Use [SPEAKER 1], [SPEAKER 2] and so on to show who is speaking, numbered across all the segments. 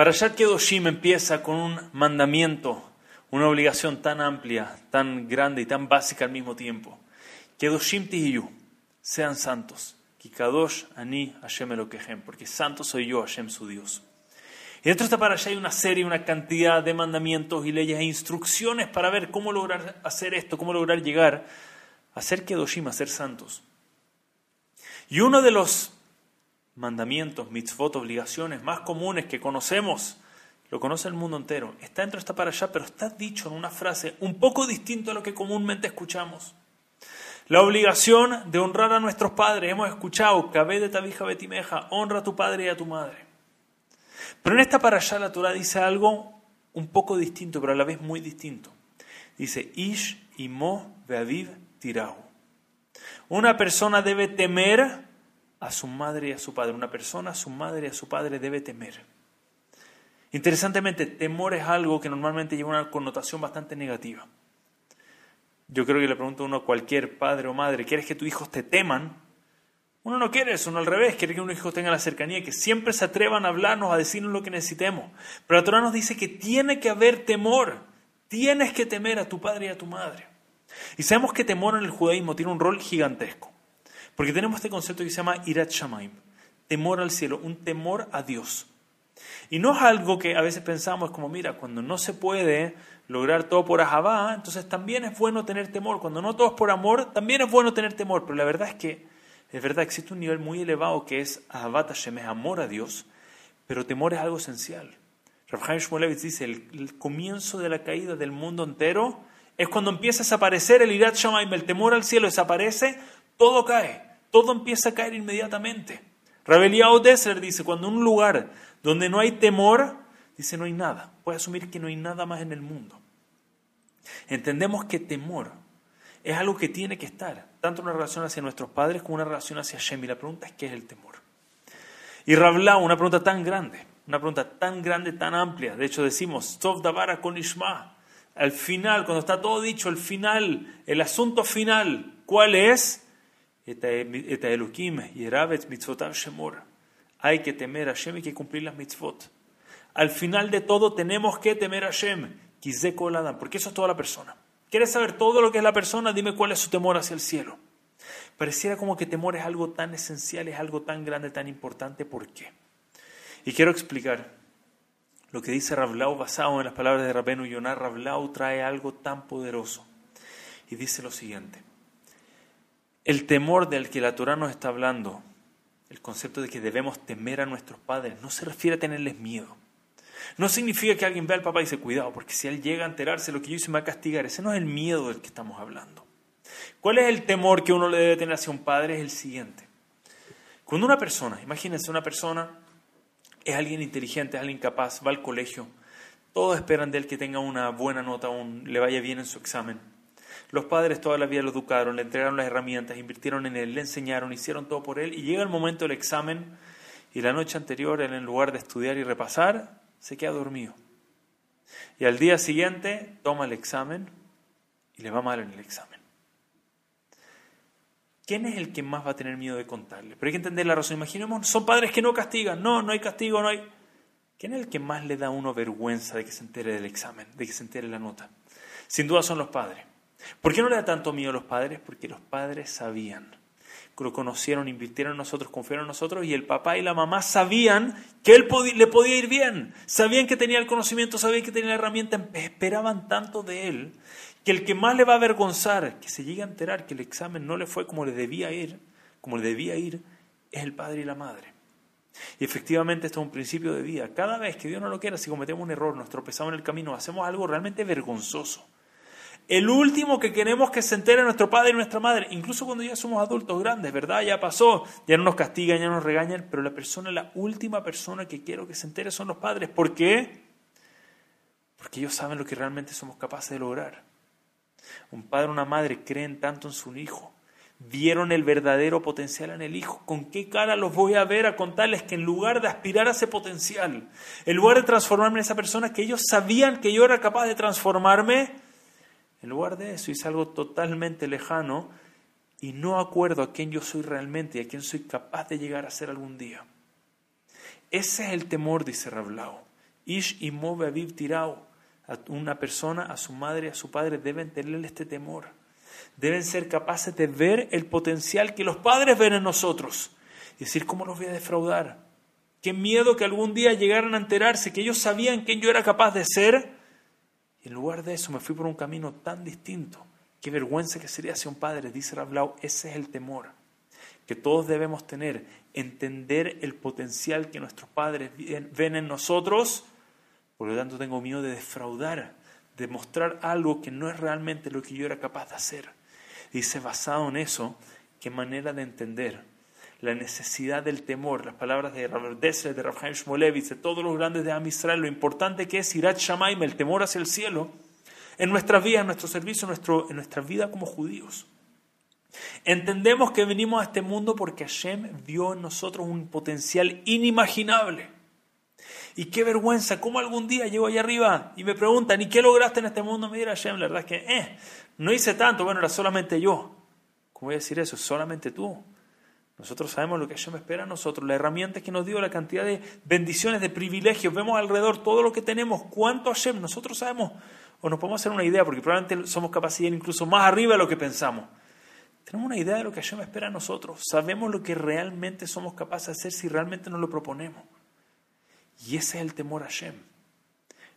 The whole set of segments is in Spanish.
[SPEAKER 1] Parashat Kedoshim empieza con un mandamiento, una obligación tan amplia, tan grande y tan básica al mismo tiempo. Kedoshim tihiyu, sean santos. Kikadosh ani Hashem Elokehem, porque santo soy yo, Hashem su Dios. Y dentro de esta parasha hay una serie, una cantidad de mandamientos y leyes e instrucciones para ver cómo lograr hacer esto, cómo lograr llegar a ser Kedoshim, a ser santos. Y uno de los mandamientos, mitzvot, obligaciones más comunes que conocemos, lo conoce el mundo entero, está dentro de esta parasha, pero está dicho en una frase un poco distinto a lo que comúnmente escuchamos. La obligación de honrar a nuestros padres. Hemos escuchado, Cabé de Tabija Betimeja, honra a tu padre y a tu madre. Pero en esta parasha la Torah dice algo un poco distinto, pero a la vez muy distinto. Dice, Ish imo veaviv tirau. Una persona debe temer a su madre y a su padre. Una persona a su madre y a su padre debe temer. Interesantemente, temor es algo que normalmente lleva una connotación bastante negativa. Yo creo que le pregunto a uno a cualquier padre o madre, ¿quieres que tus hijos te teman? Uno no quiere eso, uno al revés, quiere que un hijo tenga la cercanía, que siempre se atrevan a hablarnos, a decirnos lo que necesitemos. Pero la Torah nos dice que tiene que haber temor, tienes que temer a tu padre y a tu madre. Y sabemos que temor en el judaísmo tiene un rol gigantesco, porque tenemos este concepto que se llama irat shamaim, temor al cielo, un temor a Dios. Y no es algo que a veces pensamos como, mira, cuando no se puede lograr todo por ahabá, entonces también es bueno tener temor. Cuando no todo es por amor, también es bueno tener temor. Pero la verdad es que es verdad, existe un nivel muy elevado que es Ahabat Hashem, es amor a Dios, pero temor es algo esencial. Chaim Shmulevitz dice, el, comienzo de la caída del mundo entero es cuando empieza a desaparecer el Irat Shamaim, el temor al cielo desaparece, todo cae, todo empieza a caer inmediatamente. Rabelia Odesser dice, cuando un lugar donde no hay temor, dice no hay nada, puede asumir que no hay nada más en el mundo. Entendemos que temor es algo que tiene que estar, tanto una relación hacia nuestros padres como una relación hacia Hashem. Y la pregunta es, ¿qué es el temor? Y Rablau, una pregunta tan grande, una pregunta tan grande, tan amplia. De hecho decimos, Tov Davara con Ishma. Al final, cuando está todo dicho, el final, el asunto final, ¿cuál es? Hay que temer a Hashem y que cumplir las mitzvot. Al final de todo tenemos que temer a Hashem. Porque eso es toda la persona. ¿Quieres saber todo lo que es la persona? Dime cuál es su temor hacia el cielo. Pareciera como que temor es algo tan esencial, es algo tan grande, tan importante. ¿Por qué? Y quiero explicar lo que dice Rablau basado en las palabras de Rabenu Yonah. Rablau trae algo tan poderoso. Y dice lo siguiente. El temor del que la Torah nos está hablando, el concepto de que debemos temer a nuestros padres, no se refiere a tenerles miedo. No significa que alguien vea al papá y dice, cuidado, porque si él llega a enterarse lo que yo hice me va a castigar. Ese no es el miedo del que estamos hablando. ¿Cuál es el temor que uno le debe tener hacia un padre? Es el siguiente. Cuando una persona, imagínense una persona, es alguien inteligente, es alguien capaz, va al colegio, todos esperan de él que tenga una buena nota, un, le vaya bien en su examen. Los padres toda la vida lo educaron, le entregaron las herramientas, invirtieron en él, le enseñaron, hicieron todo por él y llega el momento del examen y la noche anterior él en lugar de estudiar y repasar, se queda dormido. Y al día siguiente toma el examen y le va mal en el examen. ¿Quién es el que más va a tener miedo de contarle? Pero hay que entender la razón. Imaginemos, son padres que no castigan. No, no hay castigo, no hay... ¿Quién es el que más le da a uno vergüenza de que se entere del examen, de que se entere la nota? Sin duda son los padres. ¿Por qué no le da tanto miedo a los padres? Porque los padres sabían lo conocieron, invirtieron en nosotros, confiaron en nosotros y el papá y la mamá sabían que él le podía ir bien, sabían que tenía el conocimiento, sabían que tenía la herramienta, esperaban tanto de él que el que más le va a avergonzar, que se llegue a enterar que el examen no le fue como le debía ir, como le debía ir, es el padre y la madre. Y efectivamente esto es un principio de vida. Cada vez que Dios no lo quiera, si cometemos un error, nos tropezamos en el camino, hacemos algo realmente vergonzoso el último que queremos que se entere nuestro padre y nuestra madre, incluso cuando ya somos adultos grandes, ¿verdad? Ya pasó, ya no nos castigan, ya no nos regañan, pero la persona, la última persona que quiero que se entere son los padres. ¿Por qué? Porque ellos saben lo que realmente somos capaces de lograr. Un padre o una madre creen tanto en su hijo, vieron el verdadero potencial en el hijo. ¿Con qué cara los voy a ver a contarles que en lugar de aspirar a ese potencial, en lugar de transformarme en esa persona que ellos sabían que yo era capaz de transformarme, en lugar de eso hice algo totalmente lejano y no acuerdo a quién yo soy realmente y a quién soy capaz de llegar a ser algún día. Ese es el temor, dice Rablao, Ish y Aviv Tirao. A una persona, a su madre, a su padre, deben tener este temor. Deben ser capaces de ver el potencial que los padres ven en nosotros. Y decir, ¿cómo los voy a defraudar? Qué miedo que algún día llegaran a enterarse que ellos sabían quién yo era capaz de ser. En lugar de eso me fui por un camino tan distinto. Qué vergüenza que sería ser un padre, dice Rablau. Ese es el temor que todos debemos tener. Entender el potencial que nuestros padres ven en nosotros. Por lo tanto, tengo miedo de defraudar, de mostrar algo que no es realmente lo que yo era capaz de hacer. Dice, basado en eso, qué manera de entender la necesidad del temor, las palabras de Rabbi Dessler, de Rabbi Shmolevitz, de todos los grandes de Am Israel, lo importante que es Irat Shamaim, el temor hacia el cielo, en nuestras vidas, en nuestro servicio, en, nuestro, en nuestra vida como judíos. Entendemos que venimos a este mundo porque Hashem vio en nosotros un potencial inimaginable. Y qué vergüenza, ¿cómo algún día llego allá arriba y me preguntan, ¿y qué lograste en este mundo? Me dirá Hashem, la verdad es que, eh, no hice tanto, bueno, era solamente yo. ¿Cómo voy a decir eso? Solamente tú. Nosotros sabemos lo que Hashem espera a nosotros, las herramientas que nos dio, la cantidad de bendiciones, de privilegios. Vemos alrededor todo lo que tenemos, cuánto Hashem. Nosotros sabemos, o nos podemos hacer una idea, porque probablemente somos capaces de ir incluso más arriba de lo que pensamos. Tenemos una idea de lo que Hashem espera a nosotros. Sabemos lo que realmente somos capaces de hacer si realmente nos lo proponemos. Y ese es el temor a Hashem.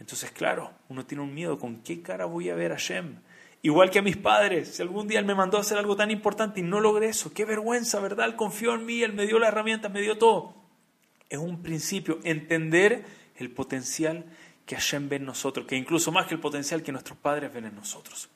[SPEAKER 1] Entonces, claro, uno tiene un miedo. ¿Con qué cara voy a ver a Hashem? Igual que a mis padres, si algún día Él me mandó a hacer algo tan importante y no logré eso, qué vergüenza, ¿verdad? Él confió en mí, Él me dio la herramienta, me dio todo. Es un principio, entender el potencial que Hashem ve en nosotros, que incluso más que el potencial que nuestros padres ven en nosotros.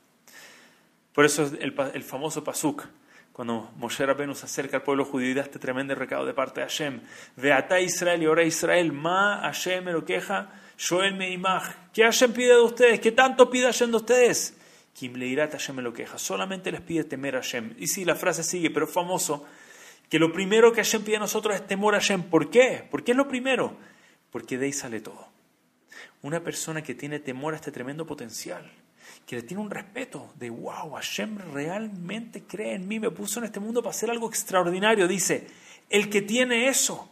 [SPEAKER 1] Por eso es el, famoso pasuk, cuando Moshe Rabbeinu se acerca al pueblo judío y da este tremendo recado de parte de Hashem. Veata Israel y ora Israel, ma Hashem me lo queja, Joel me imaj. ¿Qué Hashem pide de ustedes? ¿Qué tanto pide Hashem de ustedes? Kim Leirat Hashem lo queja. Solamente les pide temer a Hashem. Y sí, la frase sigue, pero es famoso que lo primero que Hashem pide a nosotros es temor a Hashem. ¿Por qué? ¿Por qué es lo primero? Porque de ahí sale todo. Una persona que tiene temor a este tremendo potencial, que le tiene un respeto de, wow, Hashem realmente cree en mí, me puso en este mundo para hacer algo extraordinario. Dice, el que tiene eso,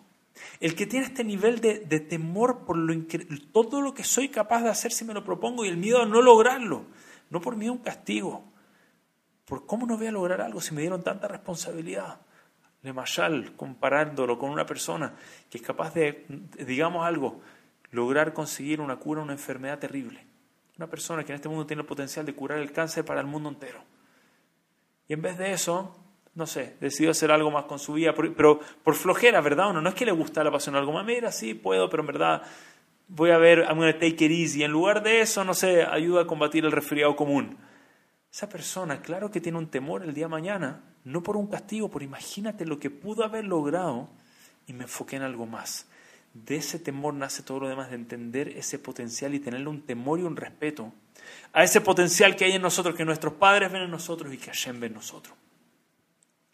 [SPEAKER 1] el que tiene este nivel de, temor por lo todo lo que soy capaz de hacer si me lo propongo y el miedo a no lograrlo, no por mí un castigo, por cómo no voy a lograr algo si me dieron tanta responsabilidad. Le Mashal, comparándolo con una persona que es capaz de, digamos algo, lograr conseguir una cura a una enfermedad terrible. Una persona que en este mundo tiene el potencial de curar el cáncer para el mundo entero. Y en vez de eso, no sé, decidió hacer algo más con su vida, pero por flojera, ¿verdad? no es que le gusta la pasión algo más, mira, sí, puedo, pero en verdad voy a ver, I'm going to take it easy. En lugar de eso, no sé, ayuda a combatir el resfriado común. Esa persona, claro que tiene un temor el día de mañana, no por un castigo, por imagínate lo que pudo haber logrado y me enfoqué en algo más. De ese temor nace todo lo demás, de entender ese potencial y tenerle un temor y un respeto a ese potencial que hay en nosotros, que nuestros padres ven en nosotros y que Hashem ve en nosotros.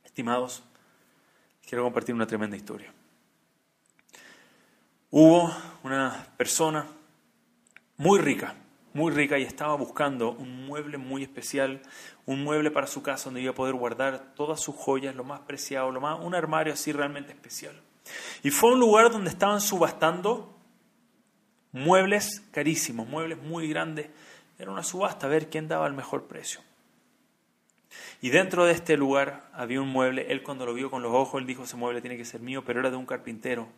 [SPEAKER 1] Estimados, quiero compartir una tremenda historia. Hubo una persona muy rica, muy rica y estaba buscando un mueble muy especial, un mueble para su casa donde iba a poder guardar todas sus joyas, lo más preciado, lo más, un armario así realmente especial. Y fue un lugar donde estaban subastando muebles carísimos, muebles muy grandes. Era una subasta a ver quién daba el mejor precio. Y dentro de este lugar había un mueble, él cuando lo vio con los ojos, él dijo, ese mueble tiene que ser mío, pero era de un carpintero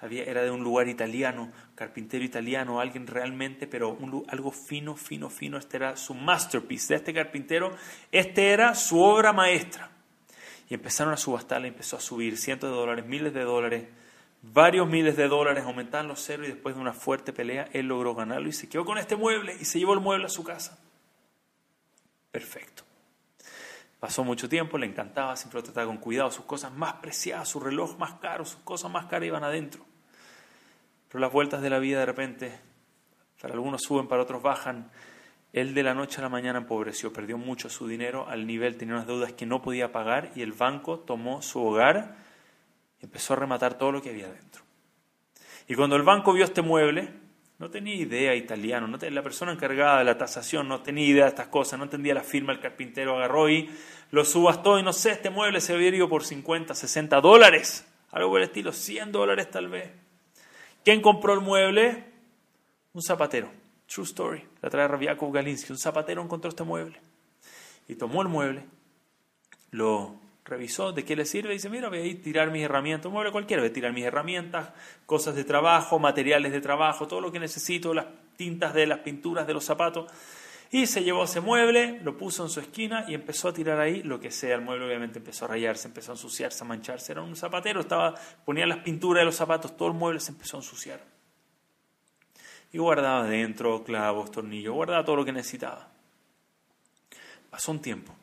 [SPEAKER 1] era de un lugar italiano, carpintero italiano, alguien realmente, pero algo fino, fino, fino. Este era su masterpiece de este carpintero. Este era su obra maestra. Y empezaron a subastarla, empezó a subir cientos de dólares, miles de dólares, varios miles de dólares, aumentaban los ceros y después de una fuerte pelea él logró ganarlo y se quedó con este mueble y se llevó el mueble a su casa. Perfecto. Pasó mucho tiempo, le encantaba, siempre lo trataba con cuidado, sus cosas más preciadas, su reloj más caro, sus cosas más caras iban adentro. Pero las vueltas de la vida de repente, para algunos suben, para otros bajan. Él de la noche a la mañana empobreció, perdió mucho su dinero al nivel, tenía unas deudas que no podía pagar y el banco tomó su hogar y empezó a rematar todo lo que había dentro. Y cuando el banco vio este mueble, no tenía idea italiano, no la persona encargada de la tasación no tenía idea de estas cosas, no entendía la firma, el carpintero agarró y lo subastó y no sé, este mueble se había ido por 50, 60 dólares, algo por el estilo, 100 dólares tal vez. ¿Quién compró el mueble? Un zapatero, true story, la trae Rabiakov Galinsky, un zapatero encontró este mueble. Y tomó el mueble, lo revisó de qué le sirve dice, mira, voy a ir tirar mis herramientas, un mueble cualquiera, voy a tirar mis herramientas, cosas de trabajo, materiales de trabajo, todo lo que necesito, las tintas de las pinturas de los zapatos. Y se llevó ese mueble, lo puso en su esquina y empezó a tirar ahí lo que sea. El mueble obviamente empezó a rayarse, empezó a ensuciarse, a mancharse. Era un zapatero, estaba, ponía las pinturas de los zapatos, todo el mueble se empezó a ensuciar. Y guardaba dentro clavos, tornillos, guardaba todo lo que necesitaba. Pasó un tiempo.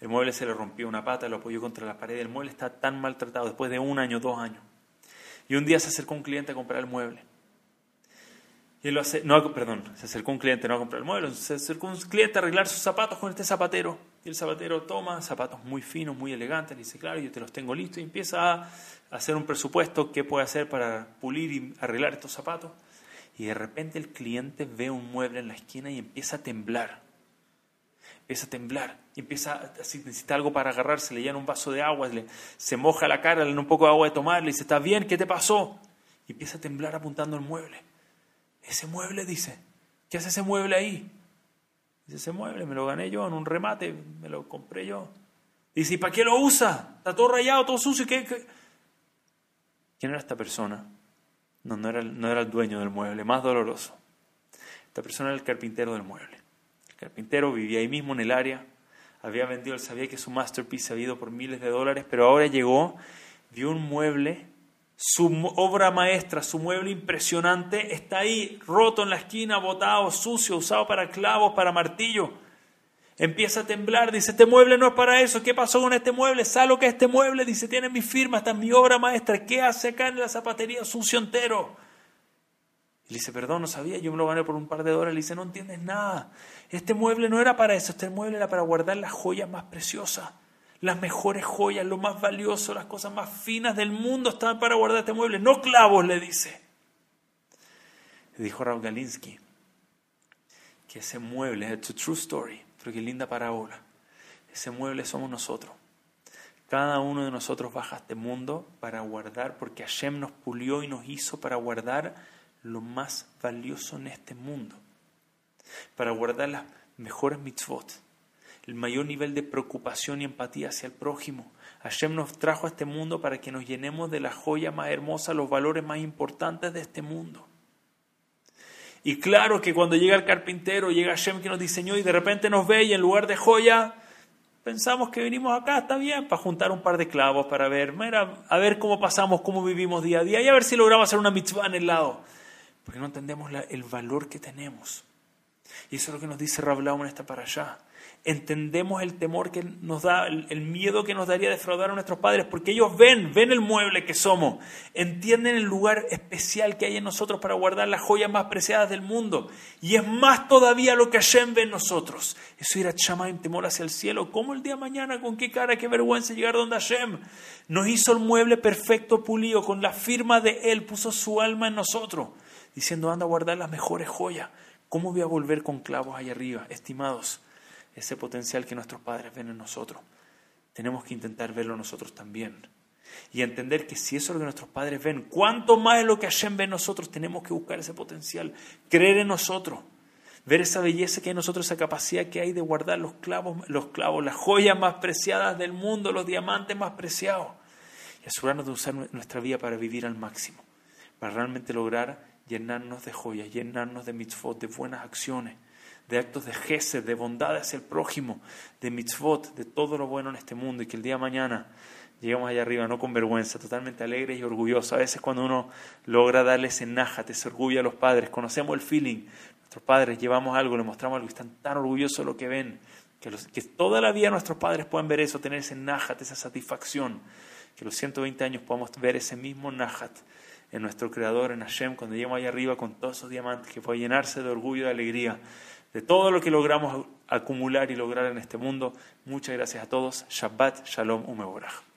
[SPEAKER 1] El mueble se le rompió una pata, lo apoyó contra la pared. El mueble está tan maltratado después de un año, dos años. Y un día se acercó un cliente a comprar el mueble. Y lo hace, no, perdón, se acercó un cliente no a comprar el mueble, se acercó un cliente a arreglar sus zapatos con este zapatero. Y el zapatero toma zapatos muy finos, muy elegantes, le dice, claro, yo te los tengo listos, y empieza a hacer un presupuesto, qué puede hacer para pulir y arreglar estos zapatos. Y de repente el cliente ve un mueble en la esquina y empieza a temblar. Empieza a temblar, empieza, si necesita algo para agarrarse, le llena un vaso de agua, se moja la cara, le da un poco de agua de tomar, le dice, ¿está bien? ¿Qué te pasó? Y empieza a temblar apuntando el mueble. Ese mueble, dice, ¿qué hace ese mueble ahí? Dice, ese mueble me lo gané yo en un remate, me lo compré yo. Dice, ¿y para qué lo usa? Está todo rayado, todo sucio. ¿qué, quién era esta persona? No, no era, no era el dueño del mueble, más doloroso. Esta persona era el carpintero del mueble. El carpintero vivía ahí mismo en el área, había vendido, él sabía que su masterpiece había ido por miles de dólares, pero ahora llegó, vio un mueble su obra maestra, su mueble impresionante, está ahí, roto en la esquina, botado, sucio, usado para clavos, para martillo. Empieza a temblar, dice, este mueble no es para eso, ¿qué pasó con este mueble? ¿Sabe lo que es este mueble? Dice, tiene mi firma, está mi obra maestra, ¿qué hace acá en la zapatería sucio entero? Y le dice, perdón, no sabía, yo me lo gané por un par de dólares. Le dice, no entiendes nada, este mueble no era para eso, este mueble era para guardar las joyas más preciosas las mejores joyas, lo más valioso, las cosas más finas del mundo estaban para guardar este mueble, no clavos, le dice. Le dijo Raúl Galinsky que ese mueble, es a true story, pero qué linda parábola. Ese mueble somos nosotros. Cada uno de nosotros baja a este mundo para guardar, porque Hashem nos pulió y nos hizo para guardar lo más valioso en este mundo. Para guardar las mejores mitzvot el mayor nivel de preocupación y empatía hacia el prójimo. Hashem nos trajo a este mundo para que nos llenemos de la joya más hermosa, los valores más importantes de este mundo. Y claro que cuando llega el carpintero, llega Hashem que nos diseñó y de repente nos ve y en lugar de joya, pensamos que venimos acá, está bien, para juntar un par de clavos, para ver, mira, a ver cómo pasamos, cómo vivimos día a día y a ver si logramos hacer una mitzvah en el lado. Porque no entendemos el valor que tenemos. Y eso es lo que nos dice Rablaum en esta para allá entendemos el temor que nos da, el miedo que nos daría defraudar a nuestros padres, porque ellos ven, ven el mueble que somos, entienden el lugar especial que hay en nosotros para guardar las joyas más preciadas del mundo. Y es más todavía lo que Hashem ve en nosotros. Eso ir a en temor hacia el cielo. ¿Cómo el día de mañana, con qué cara, qué vergüenza llegar donde Hashem? Nos hizo el mueble perfecto, pulido, con la firma de Él, puso su alma en nosotros, diciendo, anda a guardar las mejores joyas. ¿Cómo voy a volver con clavos ahí arriba, estimados? Ese potencial que nuestros padres ven en nosotros. Tenemos que intentar verlo nosotros también. Y entender que si eso es lo que nuestros padres ven, cuánto más es lo que Hashem ve en nosotros, tenemos que buscar ese potencial, creer en nosotros, ver esa belleza que hay en nosotros, esa capacidad que hay de guardar los clavos, los clavos, las joyas más preciadas del mundo, los diamantes más preciados, y asegurarnos de usar nuestra vida para vivir al máximo, para realmente lograr llenarnos de joyas, llenarnos de mitzvot, de buenas acciones de actos de gesed, de bondad hacia el prójimo, de mitzvot, de todo lo bueno en este mundo y que el día de mañana lleguemos allá arriba no con vergüenza, totalmente alegres y orgullosos. A veces cuando uno logra darle ese nájate, ese orgullo a los padres, conocemos el feeling, nuestros padres llevamos algo, le mostramos algo y están tan orgullosos de lo que ven, que, que toda la vida nuestros padres puedan ver eso, tener ese nájate, esa satisfacción, que los 120 años podamos ver ese mismo nájat en nuestro Creador, en Hashem, cuando lleguemos allá arriba con todos esos diamantes, que pueda llenarse de orgullo y de alegría de todo lo que logramos acumular y lograr en este mundo. Muchas gracias a todos. Shabbat Shalom Umeborah.